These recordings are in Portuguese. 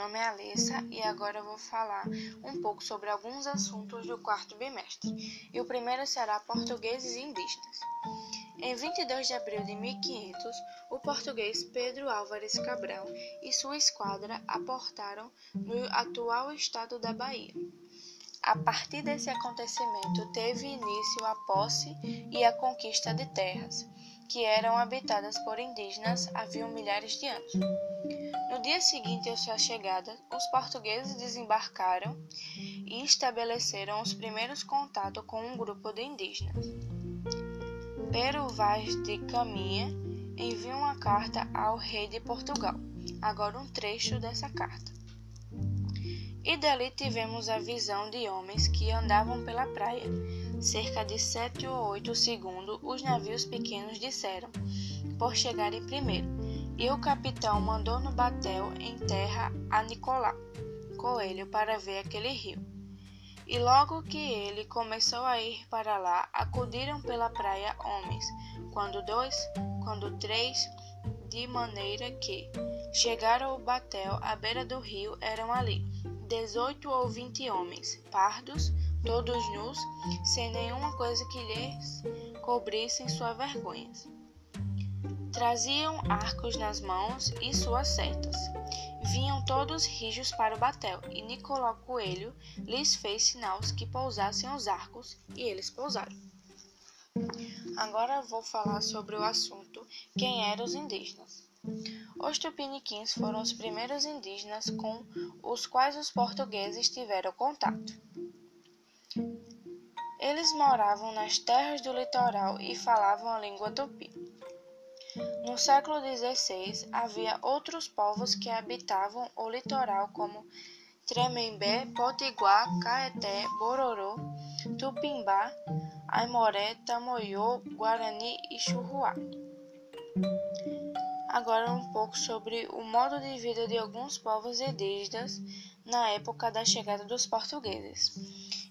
nome é Alessa e agora vou falar um pouco sobre alguns assuntos do quarto bimestre. E o primeiro será portugueses indígenas. Em 22 de abril de 1500, o português Pedro Álvares Cabral e sua esquadra aportaram no atual estado da Bahia. A partir desse acontecimento, teve início a posse e a conquista de terras, que eram habitadas por indígenas havia milhares de anos. No dia seguinte à sua chegada, os portugueses desembarcaram e estabeleceram os primeiros contatos com um grupo de indígenas. Pero Vaz de Caminha enviou uma carta ao rei de Portugal. Agora um trecho dessa carta. E dali tivemos a visão de homens que andavam pela praia. Cerca de sete ou oito segundos, os navios pequenos disseram, por chegarem primeiro e o capitão mandou no batel em terra a Nicolau Coelho para ver aquele rio. E logo que ele começou a ir para lá, acudiram pela praia homens, quando dois, quando três, de maneira que chegaram ao batel à beira do rio, eram ali dezoito ou vinte homens, pardos, todos nus, sem nenhuma coisa que lhes cobrissem suas vergonhas. Traziam arcos nas mãos e suas setas. Vinham todos rijos para o batel, e Nicolau Coelho lhes fez sinais que pousassem os arcos, e eles pousaram. Agora vou falar sobre o assunto quem eram os indígenas. Os tupiniquins foram os primeiros indígenas com os quais os portugueses tiveram contato. Eles moravam nas terras do litoral e falavam a língua tupi. No século XVI, havia outros povos que habitavam o litoral, como Tremembé, Potiguar, Caeté, Bororô, Tupimbá, Aimoré, Tamoiô, Guarani e Churruá. Agora um pouco sobre o modo de vida de alguns povos indígenas na época da chegada dos portugueses.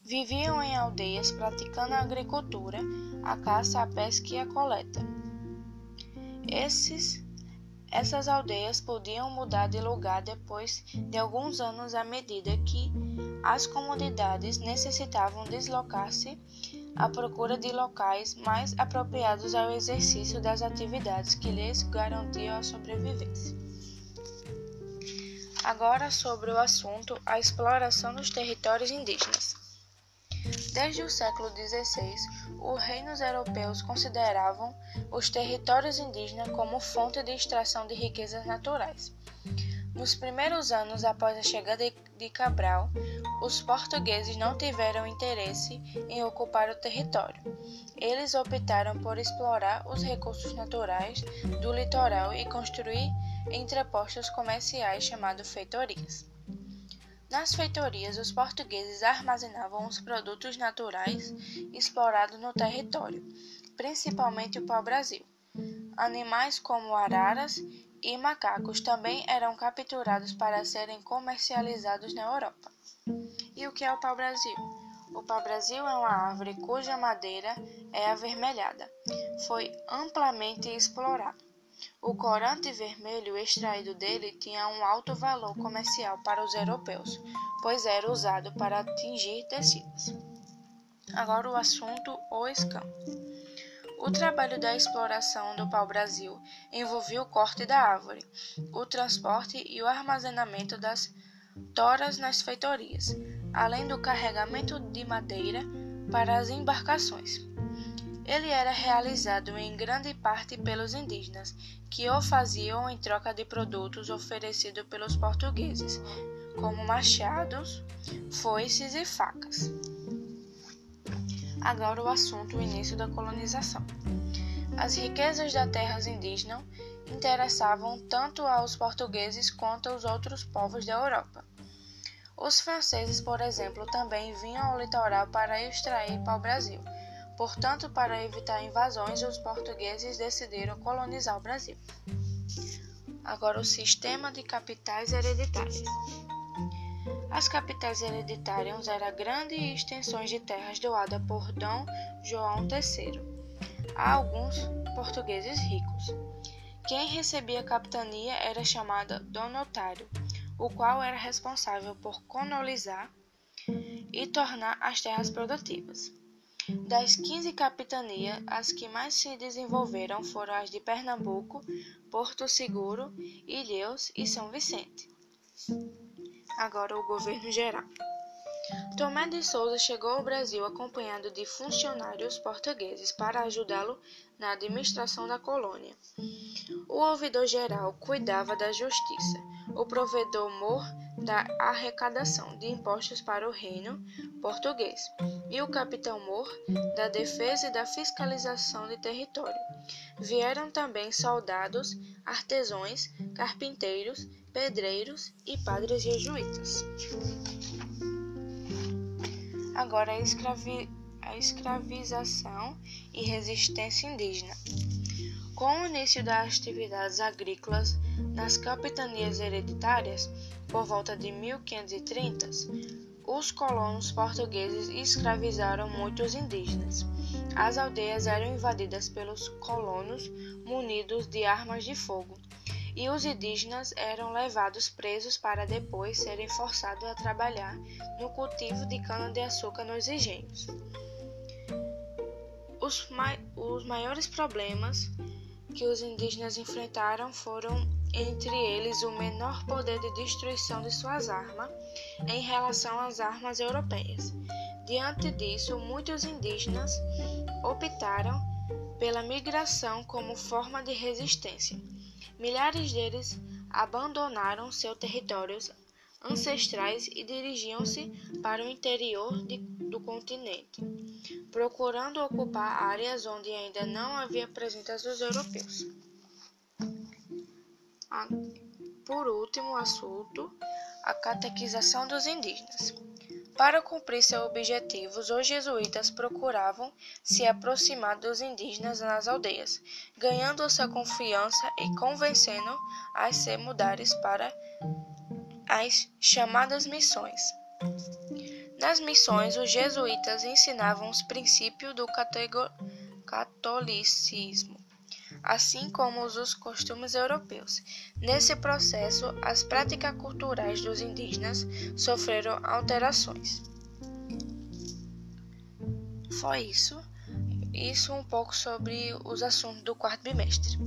Viviam em aldeias praticando a agricultura, a caça, a pesca e a coleta. Esses, essas aldeias podiam mudar de lugar depois de alguns anos à medida que as comunidades necessitavam deslocar-se à procura de locais mais apropriados ao exercício das atividades que lhes garantiam a sobrevivência. Agora sobre o assunto a exploração dos territórios indígenas. Desde o século XVI, os reinos europeus consideravam os territórios indígenas como fonte de extração de riquezas naturais. Nos primeiros anos após a chegada de Cabral, os portugueses não tiveram interesse em ocupar o território. Eles optaram por explorar os recursos naturais do litoral e construir entrepostos comerciais chamados feitorias. Nas feitorias, os portugueses armazenavam os produtos naturais explorados no território, principalmente o pau-brasil. Animais como araras e macacos também eram capturados para serem comercializados na Europa. E o que é o pau-brasil? O pau-brasil é uma árvore cuja madeira é avermelhada. Foi amplamente explorado. O corante vermelho extraído dele tinha um alto valor comercial para os europeus, pois era usado para tingir tecidos. Agora o assunto o escampo. O trabalho da exploração do pau-brasil envolvia o corte da árvore, o transporte e o armazenamento das toras nas feitorias, além do carregamento de madeira para as embarcações. Ele era realizado em grande parte pelos indígenas, que o faziam em troca de produtos oferecidos pelos portugueses, como machados, foices e facas. Agora o assunto o início da colonização. As riquezas das terras indígenas interessavam tanto aos portugueses quanto aos outros povos da Europa. Os franceses, por exemplo, também vinham ao litoral para extrair pau-brasil Portanto, para evitar invasões, os portugueses decidiram colonizar o Brasil. Agora, o sistema de capitais hereditárias. As capitais hereditárias eram grandes extensões de terras doadas por Dom João III a alguns portugueses ricos. Quem recebia a capitania era chamado donotário. o qual era responsável por colonizar e tornar as terras produtivas. Das 15 capitanias, as que mais se desenvolveram foram as de Pernambuco, Porto Seguro, Ilhéus e São Vicente. Agora o governo geral. Tomé de Souza chegou ao Brasil acompanhado de funcionários portugueses para ajudá-lo na administração da colônia. O ouvidor-geral cuidava da justiça, o provedor-mor da arrecadação de impostos para o reino português e o capitão-mor da defesa e da fiscalização de território. Vieram também soldados, artesãos, carpinteiros, pedreiros e padres jesuítas. Agora a, escravi a escravização e resistência indígena. Com o início das atividades agrícolas nas capitanias hereditárias, por volta de 1530, os colonos portugueses escravizaram muitos indígenas. As aldeias eram invadidas pelos colonos munidos de armas de fogo, e os indígenas eram levados presos para depois serem forçados a trabalhar no cultivo de cana-de-açúcar nos engenhos. Os, mai os maiores problemas que os indígenas enfrentaram foram, entre eles, o menor poder de destruição de suas armas em relação às armas europeias. Diante disso, muitos indígenas optaram pela migração como forma de resistência. Milhares deles abandonaram seus territórios ancestrais e dirigiam-se para o interior de, do continente procurando ocupar áreas onde ainda não havia presença dos europeus. Por último, assunto, a catequização dos indígenas. Para cumprir seus objetivos, os jesuítas procuravam se aproximar dos indígenas nas aldeias, ganhando sua confiança e convencendo a se mudarem para as chamadas missões. Nas missões, os jesuítas ensinavam os princípios do catolicismo, assim como os costumes europeus. Nesse processo, as práticas culturais dos indígenas sofreram alterações. Foi isso. Isso um pouco sobre os assuntos do quarto bimestre.